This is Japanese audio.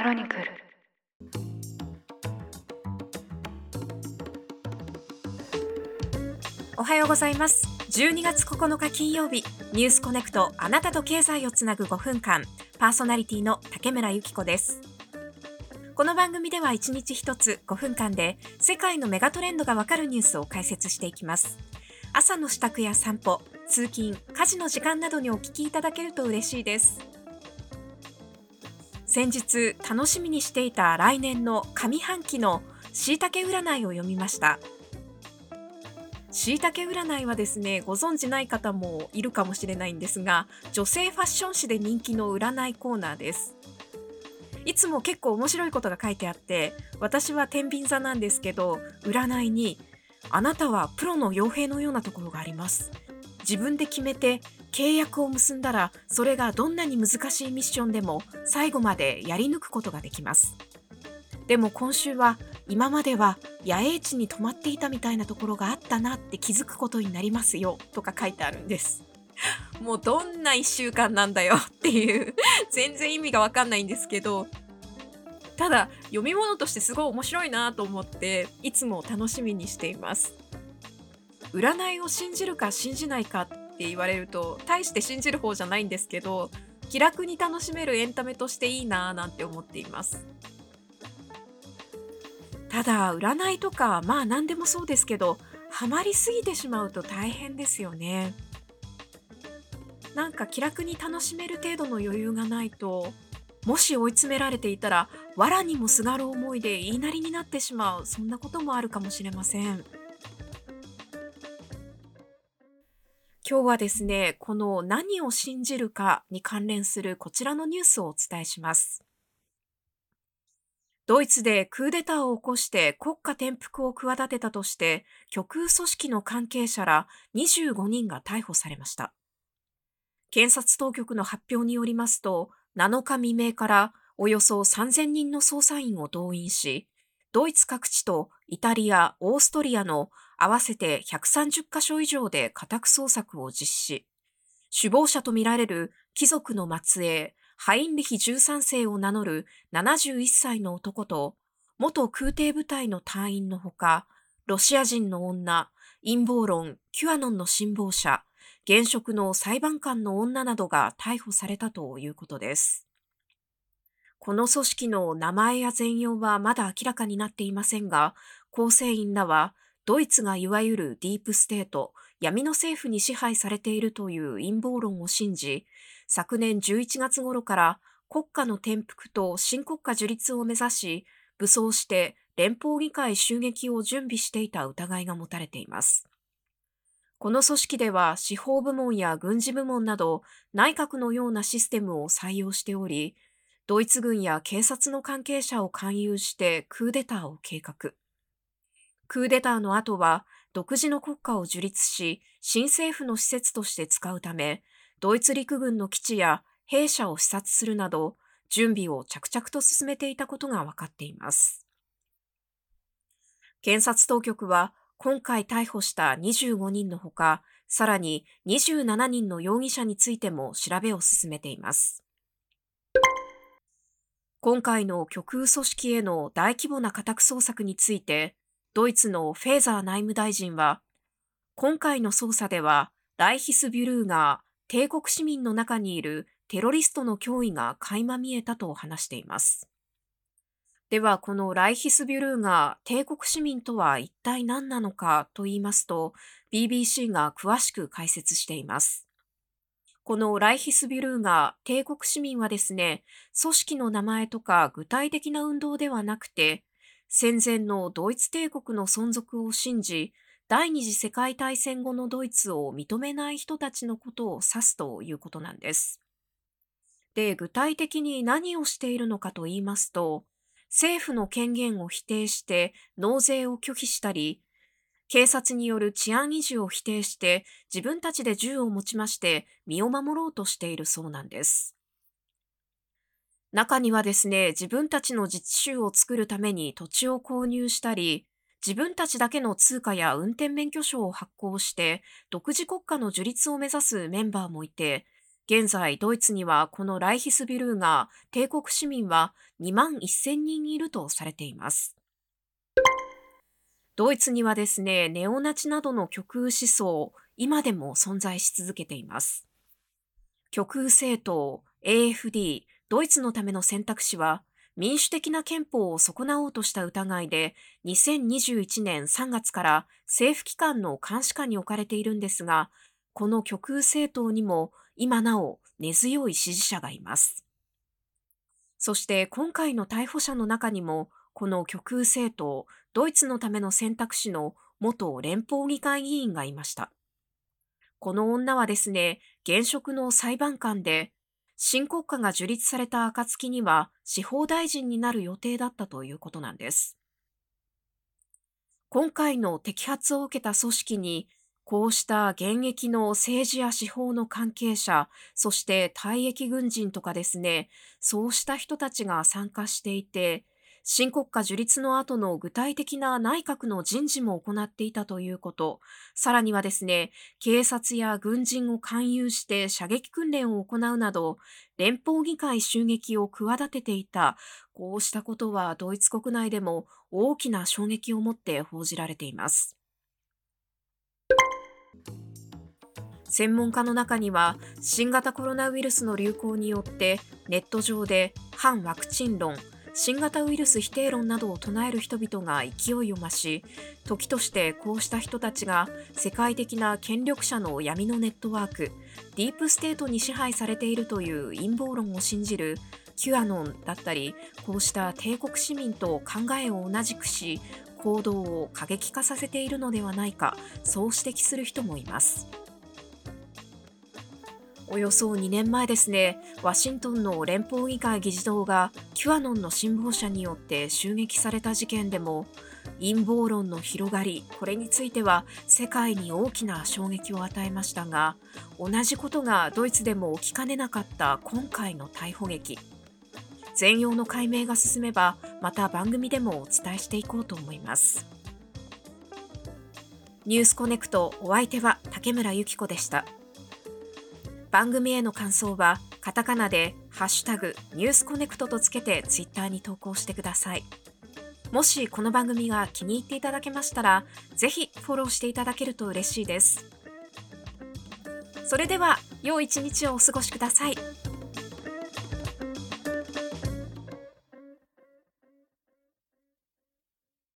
クロニクル。おはようございます。12月9日金曜日ニュースコネクトあなたと経済をつなぐ5分間。パーソナリティの竹村由紀子です。この番組では1日1つ5分間で世界のメガトレンドがわかるニュースを解説していきます。朝の支度や散歩通勤家事の時間などにお聞きいただけると嬉しいです。先日楽しみにしていた来年の上半期のしいたけ占いを読みました。しいたけ占いはですねご存知ない方もいるかもしれないんですが女性ファッション誌で人気の占いコーナーです。いつも結構面白いことが書いてあって私は天秤座なんですけど占いにあなたはプロの傭兵のようなところがあります。自分で決めて契約を結んだらそれがどんなに難しいミッションでも最後までやり抜くことができます。でも今週は今までは野営地に泊まっていたみたいなところがあったなって気づくことになりますよとか書いてあるんです。もうどんな1週間なんだよっていう。全然意味がわかんないんですけど。ただ読み物としてすごい面白いなと思っていつも楽しみにしています。占いを信じるか信じないかって言われると大して信じる方じゃないんですけど気楽に楽しめるエンタメとしていいなぁなんて思っています。ただ占いとかまあ何でもそうですけどハマりすぎてしまうと大変ですよね。なんか気楽に楽しめる程度の余裕がないともし追い詰められていたら藁にもすがる思いで言いなりになってしまうそんなこともあるかもしれません。今日はですねこの何を信じるかに関連するこちらのニュースをお伝えします。ドイツでクーデターを起こして国家転覆を企てたとして極右組織の関係者ら25人が逮捕されました。検察当局の発表によりますと7日未明からおよそ3000人の捜査員を動員しドイツ各地とイタリア、オーストリアの合わせて130カ所以上で家宅捜索を実施。首謀者とみられる貴族の末裔、ハインリヒ13世を名乗る71歳の男と、元空挺部隊の隊員のほか、ロシア人の女、陰謀論、キュアノンの信奉者、現職の裁判官の女などが逮捕されたということです。この組織の名前や全容はまだ明らかになっていませんが、構成員らはドイツがいわゆるディープステート、闇の政府に支配されているという陰謀論を信じ、昨年11月頃から国家の転覆と新国家樹立を目指し、武装して連邦議会襲撃を準備していた疑いが持たれています。この組織では司法部門や軍事部門など内閣のようなシステムを採用しており、ドイツ軍や警察の関係者を勧誘してクーデターを計画。クーデターの後は独自の国家を樹立し、新政府の施設として使うため、ドイツ陸軍の基地や兵舎を視察するなど、準備を着々と進めていたことが分かっています。検察当局は、今回逮捕した25人のほか、さらに27人の容疑者についても調べを進めています。今回の極右組織への大規模な家宅捜索について、ドイツのフェーザー内務大臣は、今回の捜査では、ライヒスビュルーガー、帝国市民の中にいるテロリストの脅威が垣間見えたと話しています。では、このライヒスビュルーガー、帝国市民とは一体何なのかと言いますと、BBC が詳しく解説しています。このライヒスビュルーガー、帝国市民はですね、組織の名前とか具体的な運動ではなくて、戦前のドイツ帝国の存続を信じ、第二次世界大戦後のドイツを認めない人たちのことを指すということなんです。で、具体的に何をしているのかと言いますと、政府の権限を否定して納税を拒否したり、警察による治安維持を否定して自分たちで銃を持ちまして身を守ろうとしているそうなんです。中にはですね、自分たちの自治州を作るために土地を購入したり、自分たちだけの通貨や運転免許証を発行して、独自国家の樹立を目指すメンバーもいて、現在、ドイツにはこのライヒスビルーガー、帝国市民は2万1000人いるとされています。ドイツにはですね、ネオナチなどの極右思想、今でも存在し続けています。極右政党 AFD ドイツのための選択肢は民主的な憲法を損なおうとした疑いで2021年3月から政府機関の監視下に置かれているんですがこの極右政党にも今なお根強い支持者がいます。そして今回の逮捕者の中にもこの極右政党ドイツのための選択肢の元連邦議会議員がいました。この女はですね現職の裁判官で新国家が樹立された暁には司法大臣になる予定だったということなんです。今回の摘発を受けた組織に、こうした現役の政治や司法の関係者、そして退役軍人とかですね、そうした人たちが参加していて、新国家樹立の後の具体的な内閣の人事も行っていたということ、さらにはですね、警察や軍人を勧誘して射撃訓練を行うなど、連邦議会襲撃を企てていた、こうしたことはドイツ国内でも大きな衝撃を持って報じられています。専門家の中には新型コロナウイルスの流行によってネット上で反ワクチン論新型ウイルス否定論などを唱える人々が勢いを増し時としてこうした人たちが世界的な権力者の闇のネットワークディープステートに支配されているという陰謀論を信じる Qアノンだったりこうした帝国市民と考えを同じくし行動を過激化させているのではないかそう指摘する人もいます。およそ2年前ですね、ワシントンの連邦議会議事堂がキュアノンの信奉者によって襲撃された事件でも、陰謀論の広がり、これについては世界に大きな衝撃を与えましたが、同じことがドイツでも起きかねなかった今回の逮捕劇。全容の解明が進めば、また番組でもお伝えしていこうと思います。ニュースコネクトお相手は竹村由紀子でした。番組への感想はカタカナでハッシュタグニュースコネクトとつけてツイッターに投稿してください。もしこの番組が気に入っていただけましたら、ぜひフォローしていただけると嬉しいです。それでは、良い一日をお過ごしください。